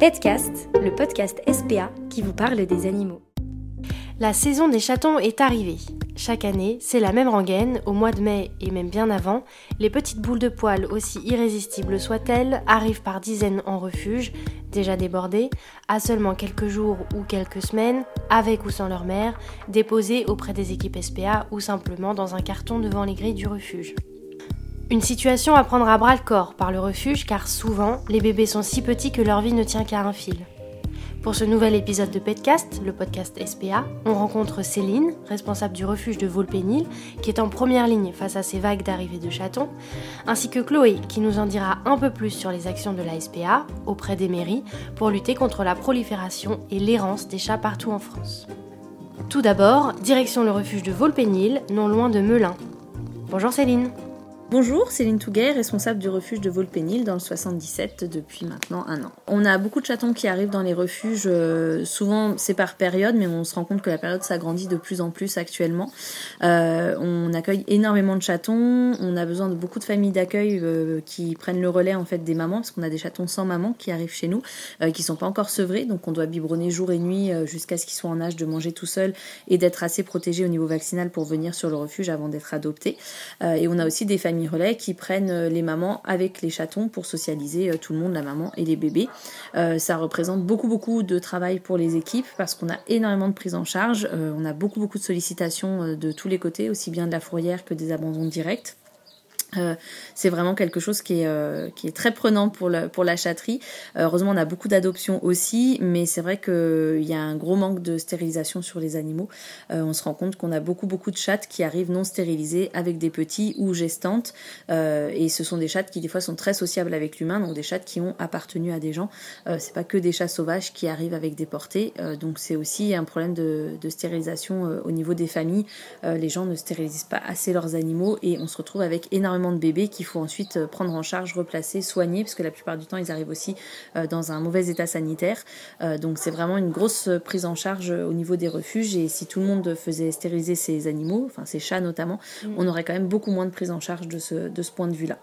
Petcast, le podcast SPA qui vous parle des animaux. La saison des chatons est arrivée. Chaque année, c'est la même rengaine, au mois de mai et même bien avant, les petites boules de poils, aussi irrésistibles soient-elles, arrivent par dizaines en refuge, déjà débordées, à seulement quelques jours ou quelques semaines, avec ou sans leur mère, déposées auprès des équipes SPA ou simplement dans un carton devant les grilles du refuge. Une situation à prendre à bras le corps par le refuge car souvent, les bébés sont si petits que leur vie ne tient qu'à un fil. Pour ce nouvel épisode de Petcast, le podcast SPA, on rencontre Céline, responsable du refuge de Volpénil, qui est en première ligne face à ces vagues d'arrivée de chatons, ainsi que Chloé, qui nous en dira un peu plus sur les actions de la SPA auprès des mairies pour lutter contre la prolifération et l'errance des chats partout en France. Tout d'abord, direction le refuge de Volpénil, non loin de Melun. Bonjour Céline Bonjour, Céline Touguet, responsable du refuge de Volpénil dans le 77 depuis maintenant un an. On a beaucoup de chatons qui arrivent dans les refuges, euh, souvent c'est par période, mais on se rend compte que la période s'agrandit de plus en plus actuellement. Euh, on accueille énormément de chatons, on a besoin de beaucoup de familles d'accueil euh, qui prennent le relais en fait des mamans, parce qu'on a des chatons sans maman qui arrivent chez nous, qui sont pas encore sevrés, donc on doit biberonner jour et nuit jusqu'à ce qu'ils soient en âge de manger tout seul et d'être assez protégés au niveau vaccinal pour venir sur le refuge avant d'être adoptés. et on a aussi des familles relais qui prennent euh, les mamans avec les chatons pour socialiser euh, tout le monde, la maman et les bébés. Euh, ça représente beaucoup beaucoup de travail pour les équipes parce qu'on a énormément de prise en charge, on a beaucoup beaucoup de sollicitations de tous les côtés, aussi bien de la fourrière que des abandons directs. Euh, c'est vraiment quelque chose qui est, euh, qui est très prenant pour, le, pour la chatterie. Euh, heureusement, on a beaucoup d'adoptions aussi, mais c'est vrai qu'il y a un gros manque de stérilisation sur les animaux. on se rend compte qu'on a beaucoup, beaucoup de chattes qui arrivent non stérilisées avec des petits ou gestantes. et ce sont des chattes qui, des fois, sont très sociables avec l'humain, donc des chattes qui ont appartenu à des gens. c'est pas que des chats sauvages qui arrivent avec des portées. donc, c'est aussi un problème de, de stérilisation au niveau des familles. les gens ne stérilisent pas assez leurs animaux et on se retrouve avec énormément de bébés qu'il faut ensuite euh, prendre en charge, replacer, soigner, parce que la plupart du temps, ils arrivent aussi euh, dans un mauvais état sanitaire. Euh, donc c'est vraiment une grosse prise en charge au niveau des refuges. Et si tout le monde faisait stériliser ses animaux, enfin ses chats notamment, mm. on aurait quand même beaucoup moins de prise en charge de ce, de ce point de vue-là.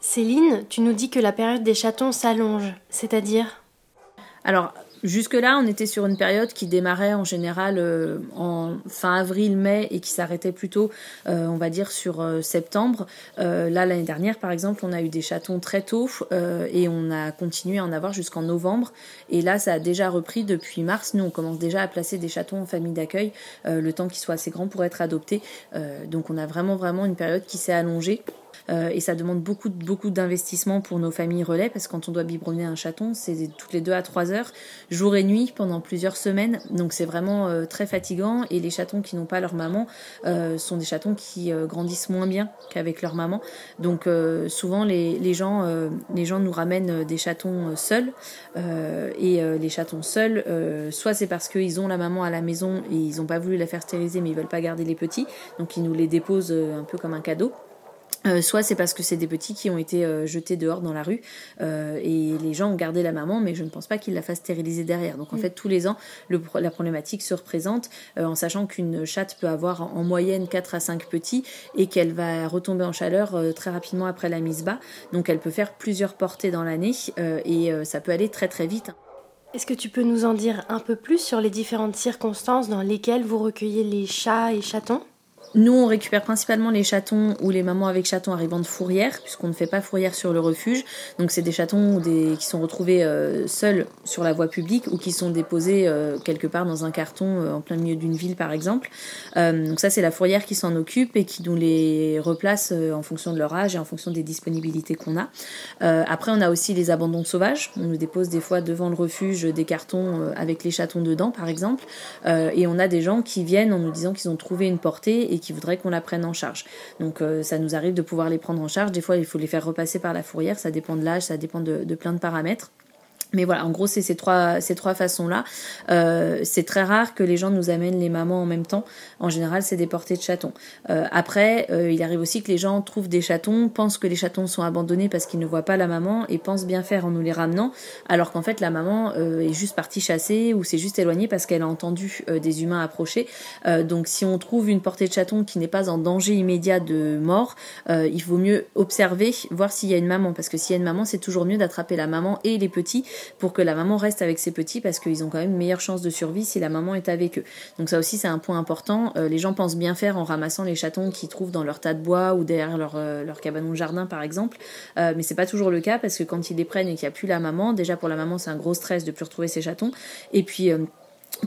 Céline, tu nous dis que la période des chatons s'allonge, c'est-à-dire? Alors, Jusque-là, on était sur une période qui démarrait en général euh, en fin avril-mai et qui s'arrêtait plutôt, euh, on va dire, sur euh, septembre. là, l'année dernière, par exemple, on a eu des chatons très tôt et on a continué à en avoir jusqu'en novembre. Et là, ça a déjà repris depuis mars. Nous, on commence déjà à placer des chatons en famille d'accueil, le temps qu'ils soient assez grands pour être adoptés. donc, on a vraiment, vraiment une période qui s'est allongée. Euh, et ça demande beaucoup, beaucoup d'investissement pour nos familles relais parce que quand on doit biberonner un chaton, c'est toutes les deux à trois heures, jour et nuit, pendant plusieurs semaines. Donc c'est vraiment euh, très fatigant et les chatons qui n'ont pas leur maman euh, sont des chatons qui grandissent moins bien qu'avec leur maman. Donc souvent les, gens, les gens nous ramènent des chatons seuls et les chatons seuls, soit c'est parce qu'ils ont la maman à la maison et ils n'ont pas voulu la faire stériliser mais ils veulent pas garder les petits, donc ils nous les déposent un peu comme un cadeau. Euh, soit c'est parce que c'est des petits qui ont été euh, jetés dehors dans la rue euh, et les gens ont gardé la maman, mais je ne pense pas qu'ils la fassent stériliser derrière. Donc en mm. fait, tous les ans, le, la problématique se représente en sachant qu'une chatte peut avoir en, moyenne 4 à 5 petits et qu'elle va retomber en chaleur très rapidement après la mise bas. Donc elle peut faire plusieurs portées dans l'année et ça peut aller très très vite. Est-ce que tu peux nous en dire un peu plus sur les différentes circonstances dans lesquelles vous recueillez les chats et chatons? Nous, on récupère principalement les chatons ou les mamans avec chatons arrivant de fourrière, puisqu'on ne fait pas fourrière sur le refuge. Donc, c'est des chatons qui sont retrouvés euh, seuls sur la voie publique ou qui sont déposés euh, quelque part dans un carton euh, en plein milieu d'une ville, par exemple. donc, ça, c'est la fourrière qui s'en occupe et qui nous les replace en fonction de leur âge et en fonction des disponibilités qu'on a. après, on a aussi les abandons sauvages. On nous dépose des fois devant le refuge des cartons avec les chatons dedans, par exemple. et on a des gens qui viennent en nous disant qu'ils ont trouvé une portée et qui voudraient qu'on la prenne en charge. Donc euh, ça nous arrive de pouvoir les prendre en charge. Des fois, il faut les faire repasser par la fourrière. Ça dépend de l'âge, ça dépend de plein de paramètres. Mais voilà, en gros, c'est ces trois, ces trois façons-là. Euh, c'est très rare que les gens nous amènent les mamans en même temps. En général, c'est des portées de chatons. Euh, après, euh, il arrive aussi que les gens trouvent des chatons, pensent que les chatons sont abandonnés parce qu'ils ne voient pas la maman et pensent bien faire en nous les ramenant, alors qu'en fait, la maman est juste partie chasser ou s'est juste éloignée parce qu'elle a entendu des humains approcher. donc, si on trouve une portée de chaton qui n'est pas en danger immédiat de mort, il vaut mieux observer, voir s'il y a une maman, parce que s'il y a une maman, c'est toujours mieux d'attraper la maman et les petits pour que la maman reste avec ses petits parce qu'ils ont quand même une meilleure chance de survie si la maman est avec eux. Donc ça aussi c'est un point important. les gens pensent bien faire en ramassant les chatons qu'ils trouvent dans leur tas de bois ou derrière leur, leur cabanon de jardin par exemple, mais c'est pas toujours le cas parce que quand ils les prennent et qu'il n'y a plus la maman, déjà pour la maman c'est un gros stress de plus retrouver ses chatons et puis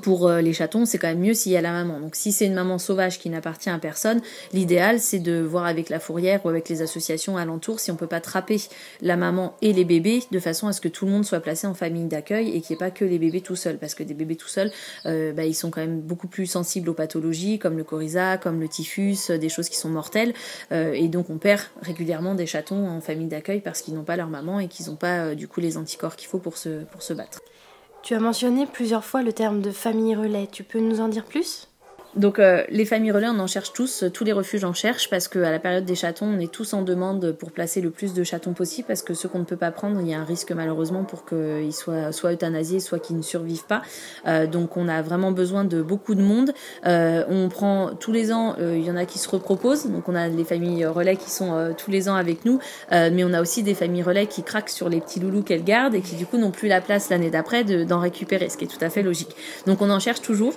pour euh, les chatons, c'est quand même mieux s'il y a la maman. Donc si c'est une maman sauvage qui n'appartient à personne, l'idéal c'est de voir avec la fourrière ou avec les associations alentours si on peut pas trapper la maman et les bébés de façon à ce que tout le monde soit placé en famille d'accueil et qu'il n'y ait pas que les bébés tout seuls. Parce que des bébés tout seuls, euh, bah, ils sont quand même beaucoup plus sensibles aux pathologies comme le coryza, comme le typhus, des choses qui sont mortelles. Euh, et donc on perd régulièrement des chatons en famille d'accueil parce qu'ils n'ont pas leur maman et qu'ils n'ont pas du coup les anticorps qu'il faut pour se, pour se battre. Tu as mentionné plusieurs fois le terme de famille relais. Tu peux nous en dire plus? Donc euh, les familles relais, on en cherche tous, tous les refuges en cherchent parce qu'à la période des chatons, on est tous en demande pour placer le plus de chatons possible parce que ceux qu'on ne peut pas prendre, il y a un risque malheureusement pour qu'ils soient soit euthanasiés, soit qu'ils ne survivent pas. Euh, donc on a vraiment besoin de beaucoup de monde. Euh, on prend tous les ans, il y en a qui se reproposent, donc on a les familles relais qui sont tous les ans avec nous, mais on a aussi des familles relais qui craquent sur les petits loulous qu'elles gardent et qui du coup n'ont plus la place l'année d'après d'en récupérer, ce qui est tout à fait logique. Donc on en cherche toujours.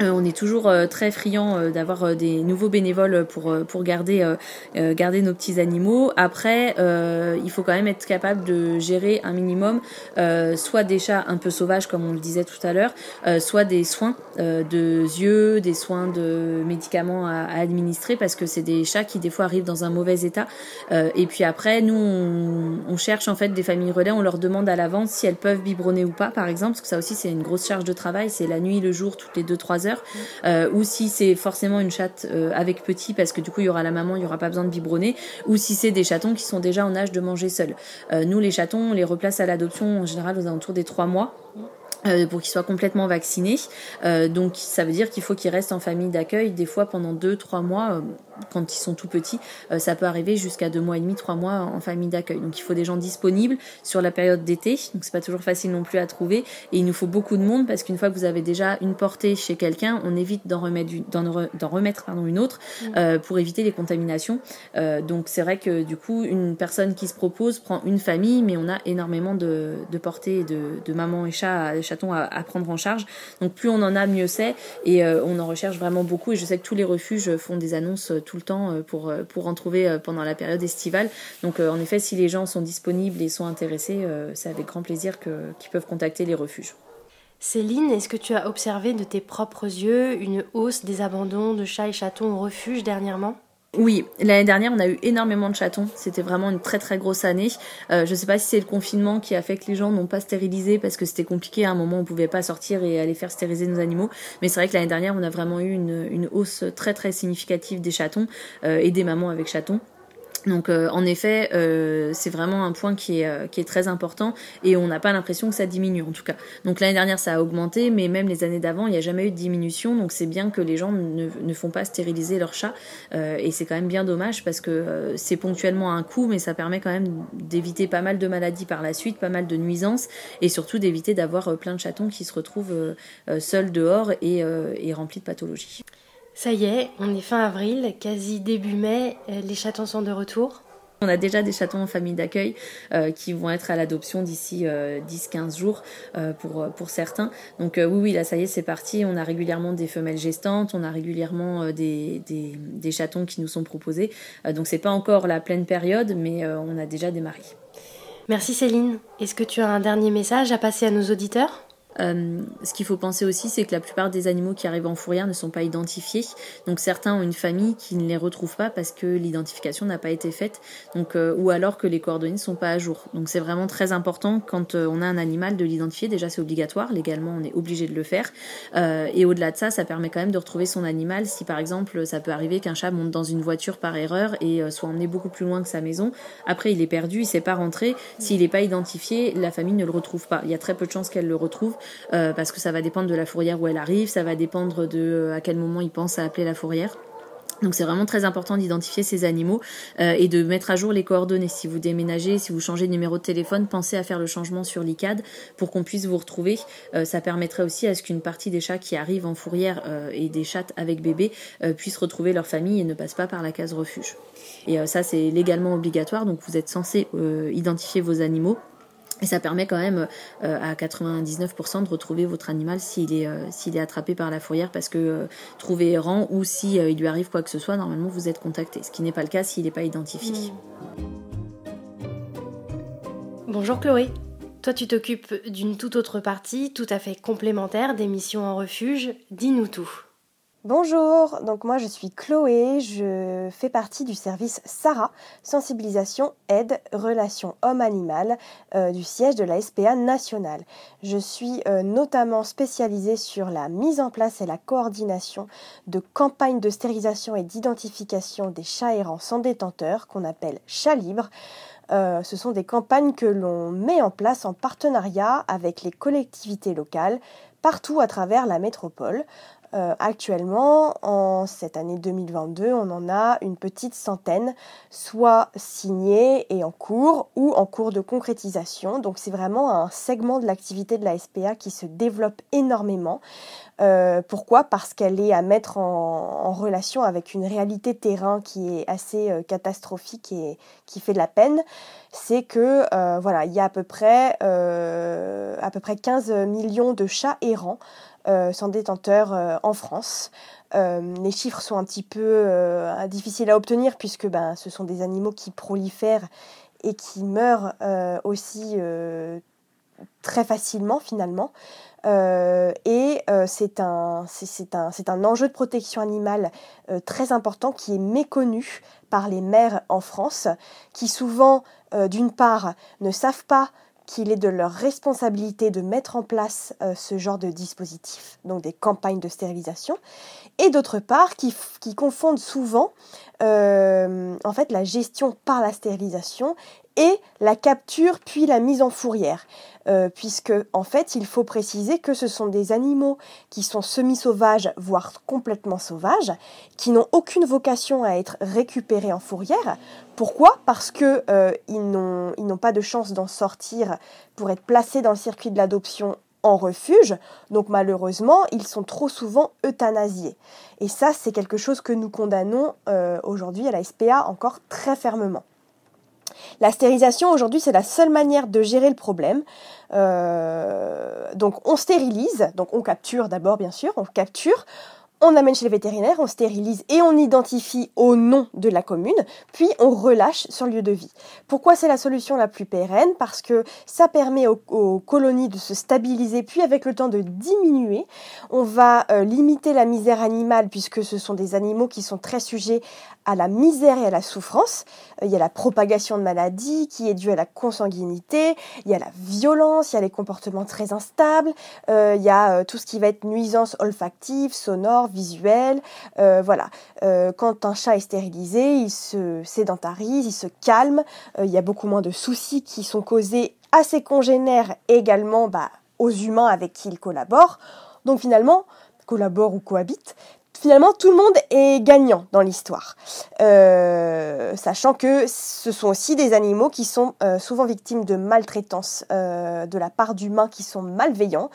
Euh, on est toujours euh, très friand euh, d'avoir des nouveaux bénévoles pour, pour garder, garder nos petits animaux. Après, il faut quand même être capable de gérer un minimum, soit des chats un peu sauvages, comme on le disait tout à l'heure, soit des soins de yeux, des soins de médicaments à, administrer, parce que c'est des chats qui des fois arrivent dans un mauvais état. et puis après, nous, on, cherche en fait des familles relais, on leur demande à l'avance si elles peuvent biberonner ou pas, par exemple, parce que ça aussi c'est une grosse charge de travail, c'est la nuit, le jour, toutes les deux euh, ou si c'est forcément une chatte euh, avec petit parce que du coup il y aura la maman, il n'y aura pas besoin de biberonner, ou si c'est des chatons qui sont déjà en âge de manger seuls. Euh, nous les chatons, on les replace à l'adoption en général aux alentours des trois mois. pour qu'ils soient complètement vaccinés. donc ça veut dire qu'il faut qu'ils restent en famille d'accueil des fois pendant deux, trois mois quand ils sont tout petits, euh, ça peut arriver jusqu'à deux mois et demi, trois mois en famille d'accueil. Donc il faut des gens disponibles sur la période d'été, donc c'est pas toujours facile non plus à trouver. Et il nous faut beaucoup de monde parce qu'une fois que vous avez déjà une portée chez quelqu'un, on évite d'en remettre, d'en, remettre pardon, une autre euh, pour éviter les contaminations. Euh, donc c'est vrai que du coup, une personne qui se propose prend une famille, mais on a énormément de, de portées de, de mamans et chats, chatons à, à, prendre en charge. Donc plus on en a, mieux c'est. Et on en recherche vraiment beaucoup. Et je sais que tous les refuges font des annonces tout le temps euh, pour, euh, pour en trouver euh, pendant la période estivale. Donc en effet, si les gens sont disponibles et sont intéressés, c'est avec grand plaisir qu'ils peuvent contacter les refuges. Céline, est-ce que tu as observé de tes propres yeux une hausse des abandons de chats et chatons au refuge dernièrement? Oui, l'année dernière, on a eu énormément de chatons. C'était vraiment une très très grosse année. Euh, je sais pas si c'est le confinement qui a fait que les gens n'ont pas stérilisé parce que c'était compliqué. À un moment, on pouvait pas sortir et aller faire stériliser nos animaux. Mais c'est vrai que l'année dernière, on a vraiment eu une, une, hausse très très significative des chatons euh, et des mamans avec chatons. Donc euh, en effet, euh, c'est vraiment un point qui est, euh, qui est très important et on n'a pas l'impression que ça diminue en tout cas. Donc l'année dernière ça a augmenté, mais même les années d'avant il n'y a jamais eu de diminution. Donc c'est bien que les gens ne, ne font pas stériliser leurs chats et c'est quand même bien dommage parce que c'est ponctuellement un coût, mais ça permet quand même d'éviter pas mal de maladies par la suite, pas mal de nuisances et surtout d'éviter d'avoir plein de chatons qui se retrouvent seuls dehors et, et remplis de pathologies. Ça y est, on est fin avril, quasi début mai, euh, les chatons sont de retour. On a déjà des chatons en famille d'accueil euh, qui vont être à l'adoption d'ici 10-15 euh, jours pour, pour certains. Donc oui, oui, là ça y est, c'est parti. On a régulièrement des femelles gestantes, on a régulièrement des, des, des, chatons qui nous sont proposés. donc c'est pas encore la pleine période, mais on a déjà démarré. Merci Céline. Est-ce que tu as un dernier message à passer à nos auditeurs? Euh, ce qu'il faut penser aussi, c'est que la plupart des animaux qui arrivent en fourrière ne sont pas identifiés. Donc certains ont une famille qui ne les retrouve pas parce que l'identification n'a pas été faite, donc euh, ou alors que les coordonnées ne sont pas à jour. Donc c'est vraiment très important quand euh, on a un animal de l'identifier. Déjà c'est obligatoire, légalement on est obligé de le faire. et au-delà de ça, ça permet quand même de retrouver son animal. Si par exemple ça peut arriver qu'un chat monte dans une voiture par erreur et soit emmené beaucoup plus loin que sa maison, après il est perdu, il sait pas rentrer. S'il n'est pas identifié, la famille ne le retrouve pas. Il y a très peu de chances qu'elle le retrouve. Euh, parce que ça va dépendre de la fourrière où elle arrive, ça va dépendre de euh, à quel moment il pense à appeler la fourrière. Donc c'est vraiment très important d'identifier ces animaux euh, et de mettre à jour les coordonnées. Si vous déménagez, si vous changez de numéro de téléphone, pensez à faire le changement sur l'ICAD pour qu'on puisse vous retrouver. ça permettrait aussi à ce qu'une partie des chats qui arrivent en fourrière et des chattes avec bébé puissent retrouver leur famille et ne passent pas par la case refuge. Et ça c'est légalement obligatoire, donc vous êtes censé identifier vos animaux Et ça permet quand même à 99% de retrouver votre animal s'il est, s'il est attrapé par la fourrière parce que trouvé errant ou si il lui arrive quoi que ce soit, normalement vous êtes contacté. Ce qui n'est pas le cas s'il n'est pas identifié. Mmh. Bonjour Chloé. Toi, tu t'occupes d'une toute autre partie, tout à fait complémentaire des missions en refuge. Dis-nous tout. Bonjour, donc moi je suis Chloé, je fais partie du service SARA, sensibilisation, aide, relations homme-animal euh, du siège de la SPA nationale. Je suis euh, notamment spécialisée sur la mise en place et la coordination de campagnes de stérilisation et d'identification des chats errants sans détenteur qu'on appelle chats libres. Euh, ce sont des campagnes que l'on met en place en partenariat avec les collectivités locales partout à travers la métropole. Euh, actuellement, en cette année 2022, on en a une petite centaine, soit signées et en cours ou en cours de concrétisation. Donc c'est vraiment un segment de l'activité de la SPA qui se développe énormément. Euh, pourquoi? Parce qu'elle est à mettre en, relation avec une réalité terrain qui est assez euh, catastrophique et qui fait de la peine. C'est que voilà, il y a à peu près à peu près 15 millions de chats errants sans détenteur euh, en France. Euh, les chiffres sont un petit peu difficiles à obtenir puisque ben, ce sont des animaux qui prolifèrent et qui meurent aussi très facilement finalement. et c'est un, enjeu de protection animale très important qui est méconnu par les mères en France, qui souvent, d'une part, ne savent pas qu'il est de leur responsabilité de mettre en place euh, ce genre de dispositif, donc des campagnes de stérilisation, et d'autre part qui, confondent souvent euh, en fait la gestion par la stérilisation et la capture puis la mise en fourrière. Euh, puisque en fait il faut préciser que ce sont des animaux qui sont semi-sauvages, voire complètement sauvages, qui n'ont aucune vocation à être récupérés en fourrière. Pourquoi? Parce que euh, ils n'ont pas de chance d'en sortir pour être placés dans le circuit de l'adoption en refuge, donc malheureusement, ils sont trop souvent euthanasiés. Et ça, c'est quelque chose que nous condamnons euh, aujourd'hui à la SPA encore très fermement. La stérilisation aujourd'hui c'est la seule manière de gérer le problème. Euh, donc on stérilise, donc on capture d'abord bien sûr, on capture, on amène chez les vétérinaires, on stérilise et on identifie au nom de la commune, puis on relâche sur le lieu de vie. Pourquoi c'est la solution la plus pérenne? Parce que ça permet aux, colonies de se stabiliser, puis avec le temps de diminuer. On va euh, limiter la misère animale, puisque ce sont des animaux qui sont très sujets à la misère et à la souffrance. Euh, il y a la propagation de maladies qui est due à la consanguinité, il y a la violence, il y a les comportements très instables, euh, il y a tout ce qui va être nuisance olfactive, sonore, visuel. Euh, voilà. Euh, quand un chat est stérilisé, il se sédentarise, il se calme. Euh, il y a beaucoup moins de soucis qui sont causés à ses congénères également bah, aux humains avec qui il collabore. Donc finalement, collabore ou cohabite, finalement, tout le monde est gagnant dans l'histoire. Euh, sachant que ce sont aussi des animaux qui sont euh, souvent victimes de maltraitance euh, de la part d'humains qui sont malveillants.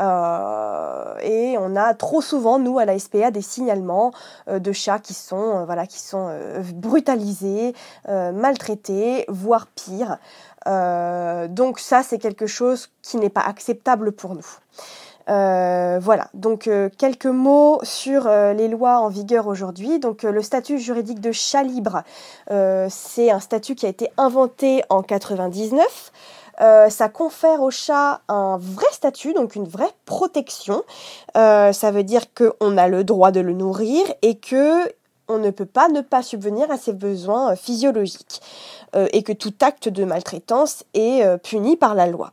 et on a trop souvent, nous, à la SPA, des signalements de chats qui sont, voilà, qui sont brutalisés, maltraités, voire pire. donc ça, c'est quelque chose qui n'est pas acceptable pour nous. Euh, voilà, donc euh, quelques mots sur euh, les lois en vigueur aujourd'hui. Donc le statut juridique de chat libre, c'est un statut qui a été inventé en 99. ça confère au chat un vrai statut, donc une vraie protection. ça veut dire qu'on a le droit de le nourrir et que on ne peut pas ne pas subvenir à ses besoins physiologiques et que tout acte de maltraitance est puni par la loi.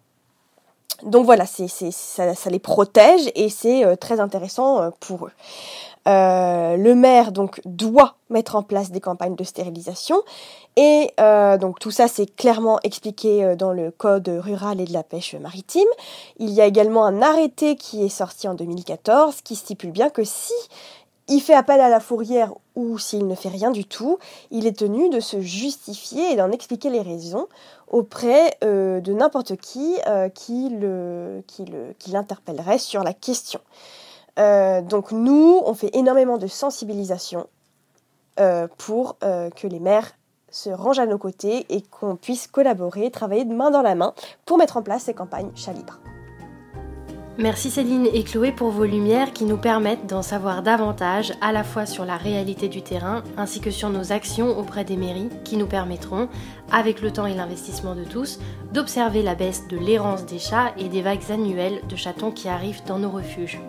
Donc voilà, c'est, ça, les protège et c'est euh, très intéressant euh, pour eux. Euh, le maire donc doit mettre en place des campagnes de stérilisation et donc tout ça c'est clairement expliqué dans le code rural et de la pêche maritime. Il y a également un arrêté qui est sorti en 2014 qui stipule bien que si il fait appel à la fourrière ou s'il ne fait rien du tout, il est tenu de se justifier et d'en expliquer les raisons auprès euh, de n'importe qui euh, qui, le, qui, le, qui l'interpellerait sur la question. Euh, donc nous, on fait énormément de sensibilisation pour que les maires se range à nos côtés et qu'on puisse collaborer, travailler de main dans la main pour mettre en place ces campagnes chat libre. Merci Céline et Chloé pour vos lumières qui nous permettent d'en savoir davantage à la fois sur la réalité du terrain ainsi que sur nos actions auprès des mairies qui nous permettront, avec le temps et l'investissement de tous, d'observer la baisse de l'errance des chats et des vagues annuelles de chatons qui arrivent dans nos refuges.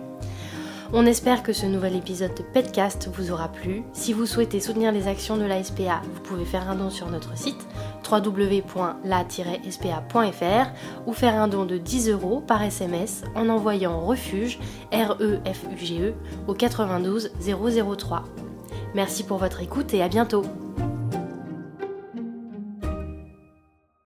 On espère que ce nouvel épisode de Petcast vous aura plu. Si vous souhaitez soutenir les actions de la SPA, vous pouvez faire un don sur notre site www.la-spa.fr ou faire un don de 10 euros par SMS en envoyant refuge R-E-F-U-G-E au 92 003. Merci pour votre écoute et à bientôt